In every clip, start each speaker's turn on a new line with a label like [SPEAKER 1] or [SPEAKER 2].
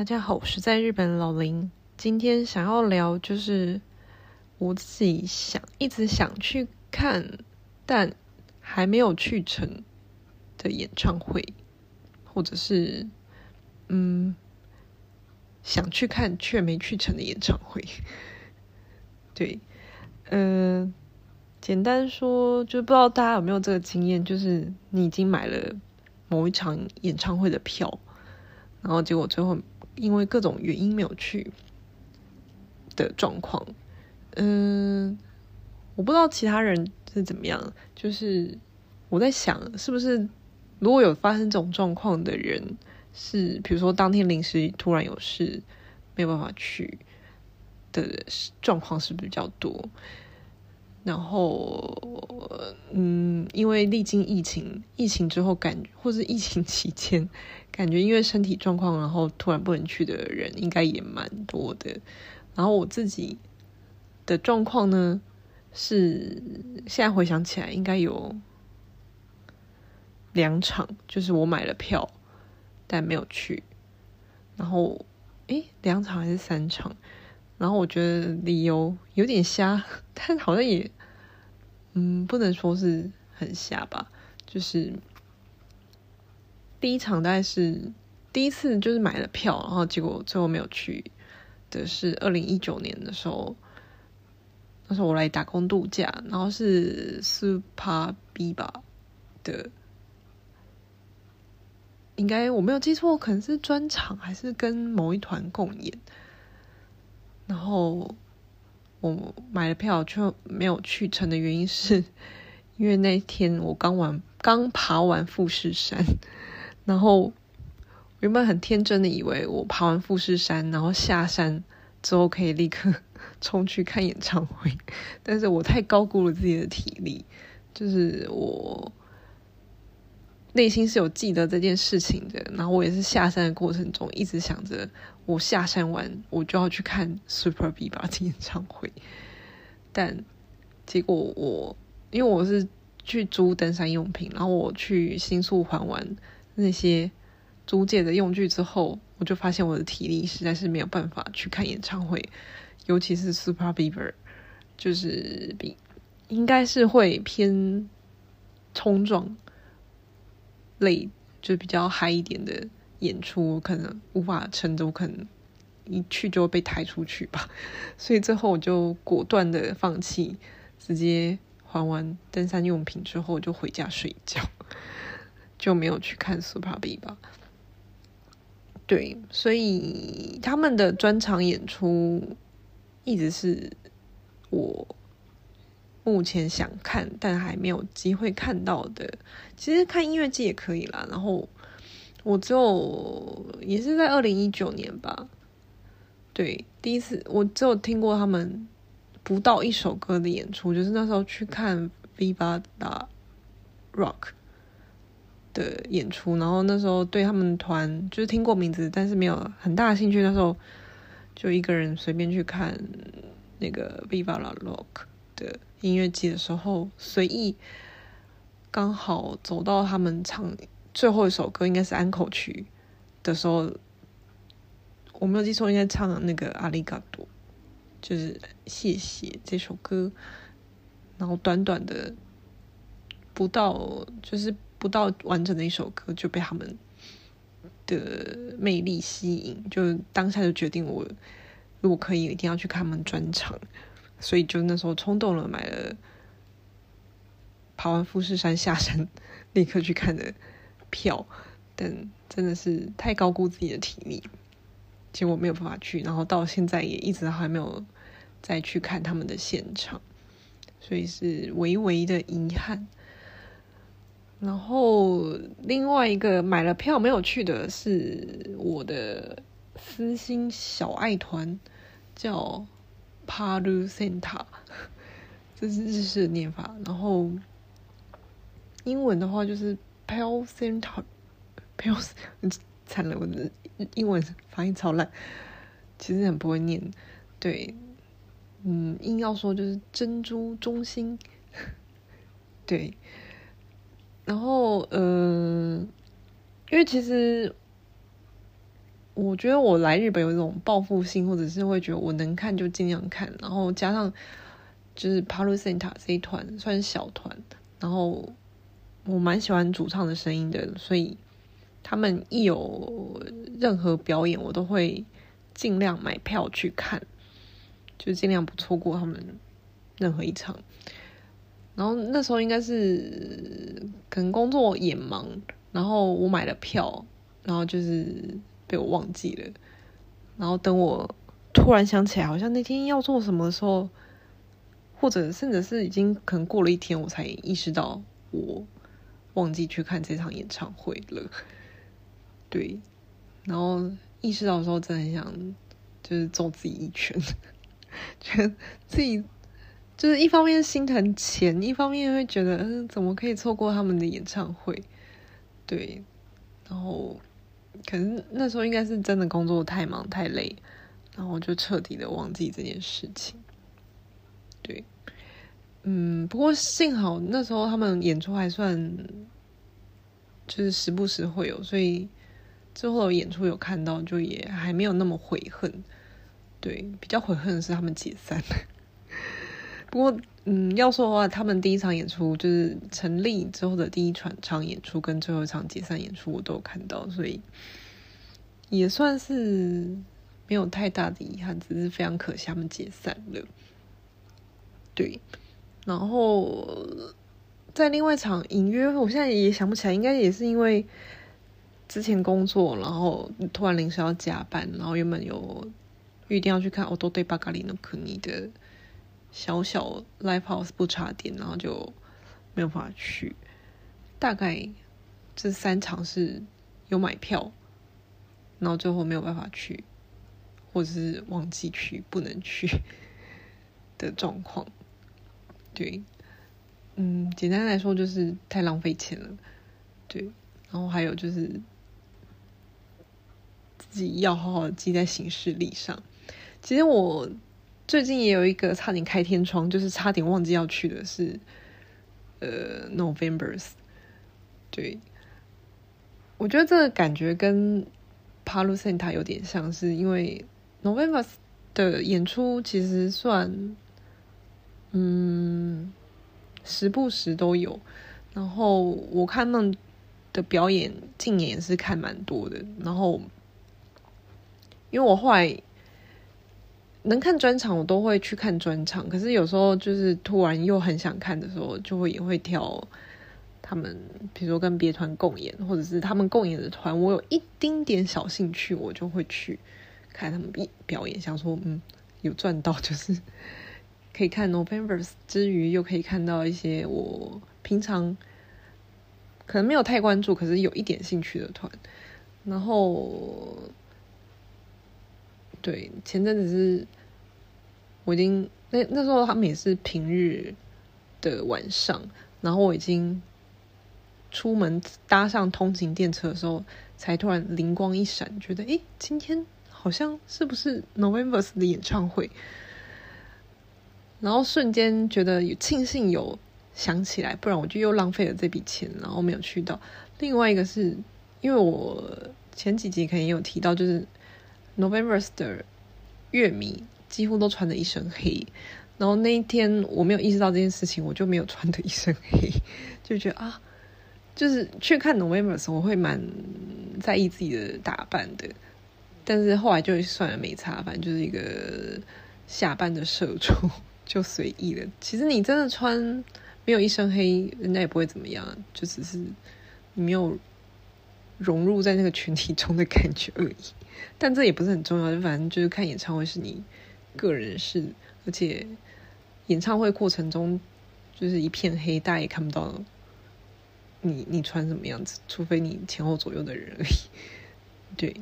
[SPEAKER 1] 大家好，我是在日本的老林。今天想要聊就是我自己想一直想去看，但还没有去成的演唱会，或者是嗯想去看却没去成的演唱会。对，嗯、简单说，就不知道大家有没有这个经验，就是你已经买了某一场演唱会的票，然后结果最后。因为各种原因没有去的状况，嗯，我不知道其他人是怎么样。就是我在想，是不是如果有发生这种状况的人，是比如说当天临时突然有事没有办法去的状况，是不是比较多？然后，嗯，因为历经疫情，疫情之后感，或是疫情期间。感觉因为身体状况，然后突然不能去的人应该也蛮多的。然后我自己的状况呢，是现在回想起来应该有两场，就是我买了票但没有去。然后诶，两场还是三场？然后我觉得理由有点瞎，但好像也嗯，不能说是很瞎吧，就是。第一场大概是第一次，就是买了票，然后结果最后没有去的是二零一九年的时候，那时候我来打工度假，然后是 Super B 吧的，应该我没有记错，可能是专场还是跟某一团共演，然后我买了票却没有去成的原因是，因为那天我刚完刚爬完富士山。然后原本很天真的以为我爬完富士山，然后下山之后可以立刻 冲去看演唱会，但是我太高估了自己的体力，就是我内心是有记得这件事情的。然后我也是下山的过程中一直想着，我下山完我就要去看 Super Biba 的演唱会，但结果我因为我是去租登山用品，然后我去新宿还完。那些租借的用具之后，我就发现我的体力实在是没有办法去看演唱会，尤其是 Super Bieber，就是比应该是会偏冲撞类，就比较嗨一点的演出，我可能无法撑着，我可能一去就被抬出去吧。所以最后我就果断的放弃，直接还完登山用品之后就回家睡觉。就没有去看 Super B 吧对，所以他们的专场演出一直是我目前想看但还没有机会看到的。其实看音乐祭也可以啦，然后我就也是在二零一九年吧，对，第一次我只有听过他们不到一首歌的演出，就是那时候去看 Viva La Rock。的演出，然后那时候对他们团就是听过名字，但是没有很大的兴趣。那时候就一个人随便去看那个 Viva La Rock 的音乐季的时候，随意刚好走到他们唱最后一首歌，应该是安可曲的时候，我没有记错，应该唱那个阿里嘎多，就是谢谢这首歌。然后短短的不到就是。不到完整的一首歌就被他们的魅力吸引，就当下就决定我如果可以一定要去看他们专场，所以就那时候冲动了，买了爬完富士山下山 立刻去看的票，但真的是太高估自己的体力，结果没有办法去，然后到现在也一直还没有再去看他们的现场，所以是微微的遗憾。然后另外一个买了票没有去的是我的私心小爱团，叫 Paru Center，这是日式的念法。然后英文的话就是 Pal Center，Pal 惨了，我的英文发音超烂，其实很不会念。对，嗯，硬要说就是珍珠中心，对。然后，嗯、呃，因为其实我觉得我来日本有一种报复性，或者是会觉得我能看就尽量看，然后加上就是帕鲁森塔这一团算是小团，然后我蛮喜欢主唱的声音的，所以他们一有任何表演，我都会尽量买票去看，就尽量不错过他们任何一场。然后那时候应该是可能工作也忙，然后我买了票，然后就是被我忘记了。然后等我突然想起来，好像那天要做什么的时候，或者甚至是已经可能过了一天，我才意识到我忘记去看这场演唱会了。对，然后意识到的时候，真的很想就是揍自己一拳，觉得自己。就是一方面心疼钱，一方面会觉得，嗯，怎么可以错过他们的演唱会？对，然后可能那时候应该是真的工作太忙太累，然后就彻底的忘记这件事情。对，嗯，不过幸好那时候他们演出还算，就是时不时会有，所以之后演出有看到，就也还没有那么悔恨。对，比较悔恨的是他们解散。不过，嗯，要说的话，他们第一场演出就是成立之后的第一场场演出，跟最后一场解散演出，我都有看到，所以也算是没有太大的遗憾，只是非常可惜他们解散了。对，然后在另外一场隐约，我现在也想不起来，应该也是因为之前工作，然后突然临时要加班，然后原本有预定要去看《オドドイバカリの国》的。 小小 live house 不插电，然后就没有办法去。大概这三场是有买票，然后最后没有办法去，或者是忘记去不能去 的状况。对，嗯，简单来说就是太浪费钱了。对，然后还有就是自己要好好的记在行事历上。其实我。最近也有一个差点开天窗，就是差点忘记要去的是，呃，Novembers。对，我觉得这个感觉跟 Palu Center 有点像是，因为 Novembers 的演出其实算，嗯，时不时都有。然后我看他们的表演，近年也是看蛮多的。然后，因为我后来。能看专场，我都会去看专场。可是有时候就是突然又很想看的时候，就会也会挑他们，比如说跟别团共演，或者是他们共演的团，我有一丁点小兴趣，我就会去看他们表演。想说，嗯，有赚到，就是可以看 November 之余，又可以看到一些我平常可能没有太关注，可是有一点兴趣的团，然后。对，前阵子是，我已经那那时候他们也是平日的晚上，然后我已经出门搭上通勤电车的时候，才突然灵光一闪，觉得诶，今天好像是不是 Novembers 的演唱会？然后瞬间觉得有庆幸有想起来，不然我就又浪费了这笔钱，然后没有去到。另外一个是因为我前几集可能有提到，就是。Novembers 的乐迷几乎都穿的一身黑，然后那一天我没有意识到这件事情，我就没有穿的一身黑，就觉得啊，就是去看 Novembers 我会蛮在意自己的打扮的，但是后来就算了没差，反正就是一个下班的社畜，就随意了。其实你真的穿没有一身黑，人家也不会怎么样，就只是你没有融入在那个群体中的感觉而已。但这也不是很重要，就反正就是看演唱会是你个人事，而且演唱会过程中就是一片黑，大家也看不到你你穿什么样子，除非你前后左右的人而已。对，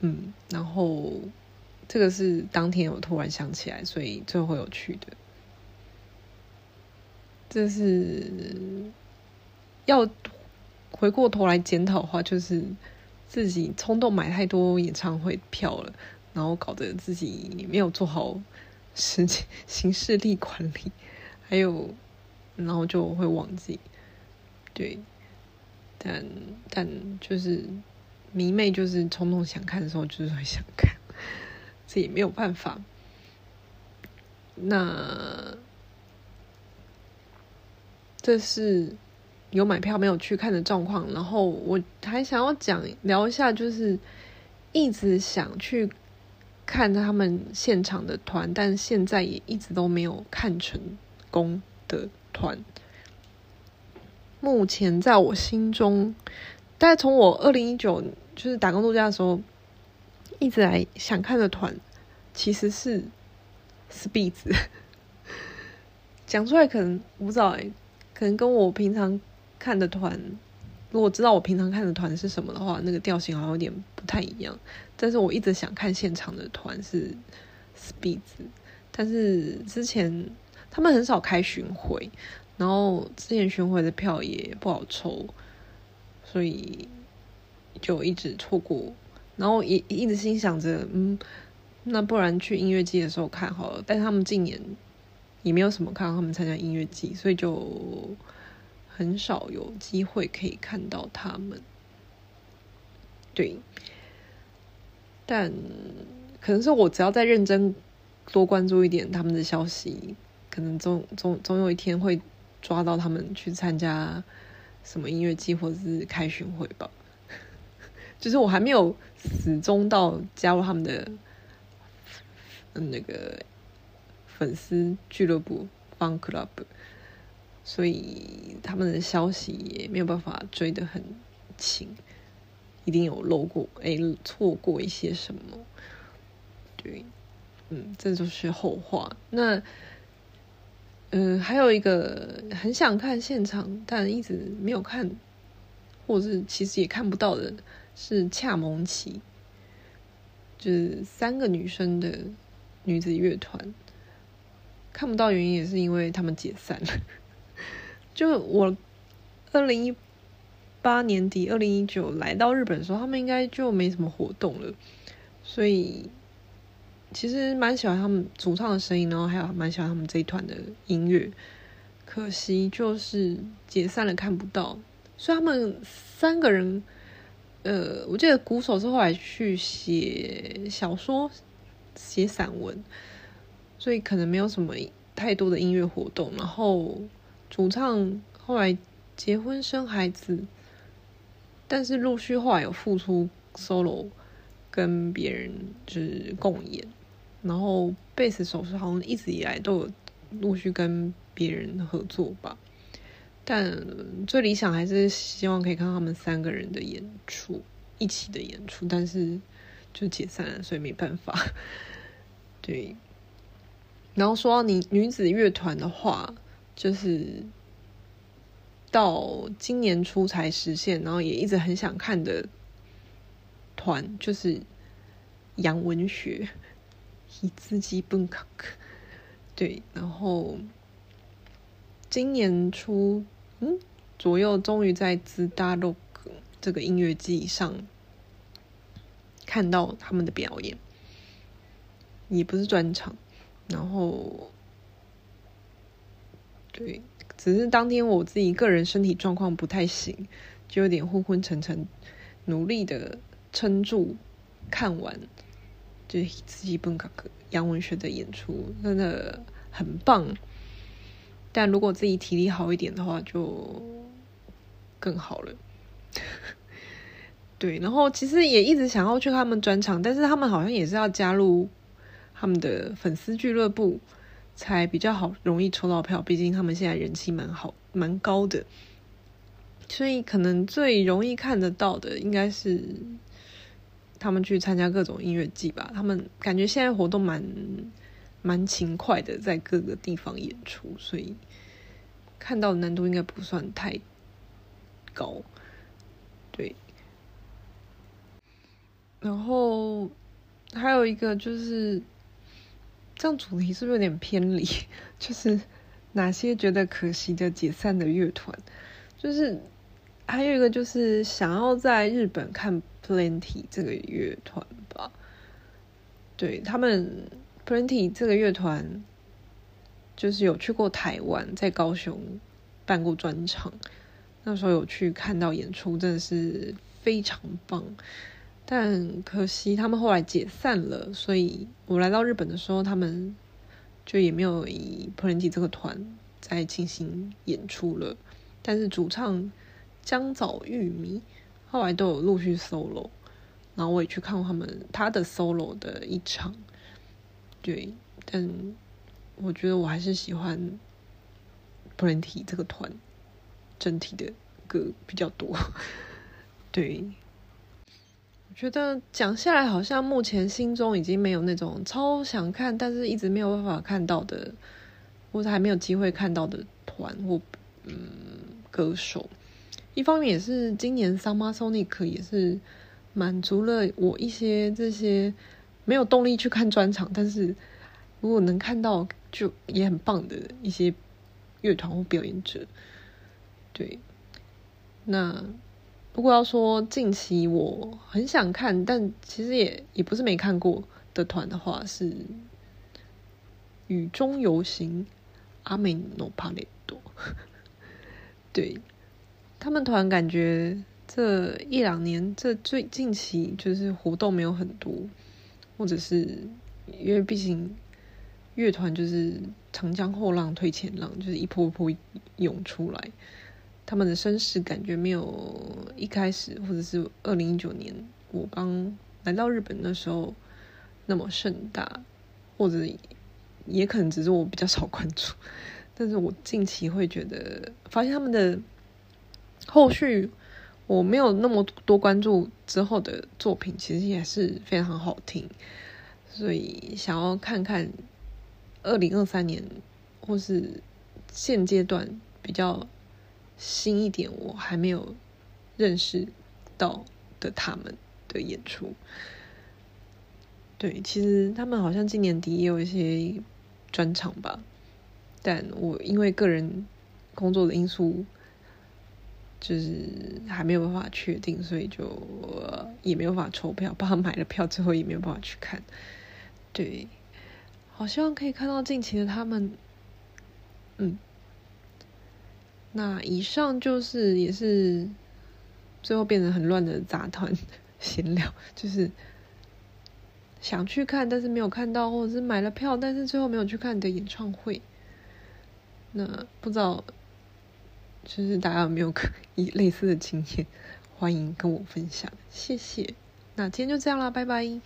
[SPEAKER 1] 嗯，然后这个是当天我突然想起来，所以最后有去的。这是要回过头来检讨的话，就是。自己冲动买太多演唱会票了，然后搞得自己没有做好时间行事力管理，还有，然后就会忘记，对，但但就是迷妹就是冲动想看的时候，就是会想看，这也没有办法。那这是有买票没有去看的状况。然后我还想要讲聊一下，就是一直想去看他们现场的团，但现在也一直都没有看成功的团。目前在我心中，大概从我二零一九就是打工度假的时候，一直来想看的团，其实是 Spitz。讲出来可能不知道哎，可能跟我平常看的团，如果知道我平常看的团是什么的话，那个调性好像有点不太一样。但是我一直想看现场的团是 Spitz，但是之前他们很少开巡回。然后之前巡回的票也不好抽，所以就一直错过。然后也一直心想着，嗯，那不然去音乐季的时候看好了。但他们今年也没有什么看到他们参加音乐季，所以就很少有机会可以看到他们。对，但可能是我只要再认真多关注一点他们的消息，可能总总总有一天会。抓到他们去参加什么音乐季或者是开巡回吧，就是我还没有死忠到加入他们的那个粉丝俱乐部 Fan Club，所以他们的消息也没有办法追得很勤，一定有漏过哎，错过一些什么，对，嗯，这就是后话。那。嗯，还有一个很想看现场，但一直没有看，或者是其实也看不到的，是恰蒙奇，就是三个女生的女子乐团，看不到原因也是因为他们解散了。就我二零一八年底、二零一九来到日本的时候，他们应该就没什么活动了，所以。其实蛮喜欢他们主唱的声音，然后还有蛮喜欢他们这一团的音乐。可惜就是解散了，看不到。所以他们三个人，呃，我记得鼓手是后来去写小说、写散文，所以可能没有什么太多的音乐活动。然后主唱后来结婚生孩子，但是陆续后来有复出 solo，跟别人就是共演。然后贝斯手是好像一直以来都有陆续跟别人合作吧，但最理想还是希望可以看他们三个人的演出，一起的演出，但是就解散了，所以没办法。对，然后说到你女子乐团的话，就是到今年初才实现，然后也一直很想看的团，就是洋文学。以自己本格，对，然后今年初嗯左右，终于在自大洛克这个音乐季上看到他们的表演，也不是专场，然后对，只是当天我自己个人身体状况不太行，就有点昏昏沉沉，努力的撑住看完。就自己本格洋文学的演出真的很棒，但如果自己体力好一点的话，就更好了。对，然后其实也一直想要去他们专场，但是他们好像也是要加入他们的粉丝俱乐部才比较好，容易抽到票。毕竟他们现在人气蛮好、蛮高的，所以可能最容易看得到的应该是。他们去参加各种音乐季吧，他们感觉现在活动蛮蛮勤快的，在各个地方演出，所以看到的难度应该不算太高。对，然后还有一个就是，这样主题是不是有点偏离？就是哪些觉得可惜的解散的乐团，就是还有一个就是想要在日本看。Plenty 这个乐团吧，对，他们 Plenty 这个乐团就是有去过台湾，在高雄办过专场，那时候有去看到演出，真的是非常棒。但可惜他们后来解散了，所以我来到日本的时候，他们就也没有以 Plenty 这个团在进行演出了。但是主唱江早玉米后来都有陆续 solo，然后我也去看过他们他的 solo 的一场。对，但我觉得我还是喜欢 Plenty 这个团整体的歌比较多。对。觉得讲下来，好像目前心中已经没有那种超想看，但是一直没有办法看到的，或者还没有机会看到的团或嗯歌手。一方面也是今年 Summer Sonic 也是满足了我一些这些没有动力去看专场，但是如果能看到就也很棒的一些乐团或表演者。对，那。如果要说近期我很想看，但其实也也不是没看过的团的话，是雨中游行阿美诺帕雷多。对，他们团感觉这一两年这最近期就是活动没有很多，或者是因为毕竟乐团就是长江后浪推前浪，就是一波一波涌出来。他们的声势感觉没有一开始，或者是二零一九年我刚来到日本的时候那么盛大，或者也可能只是我比较少关注。但是我近期会觉得，发现他们的后续我没有那么多关注之后的作品，其实也是非常好听，所以想要看看二零二三年或是现阶段比较。新一点，我还没有认识到的他们的演出。对，其实他们好像今年底也有一些专场吧，但我因为个人工作的因素，就是还没有办法确定，所以就也没有办法抽票，帮他买了票之后也没有办法去看。对，好希望可以看到近期的他们，嗯。那以上就是也是最后变成很乱的杂谈闲聊，就是想去看但是没有看到，或者是买了票但是最后没有去看的演唱会。那不知道就是大家有没有可以类似的经验，欢迎跟我分享，谢谢。那今天就这样啦，拜拜。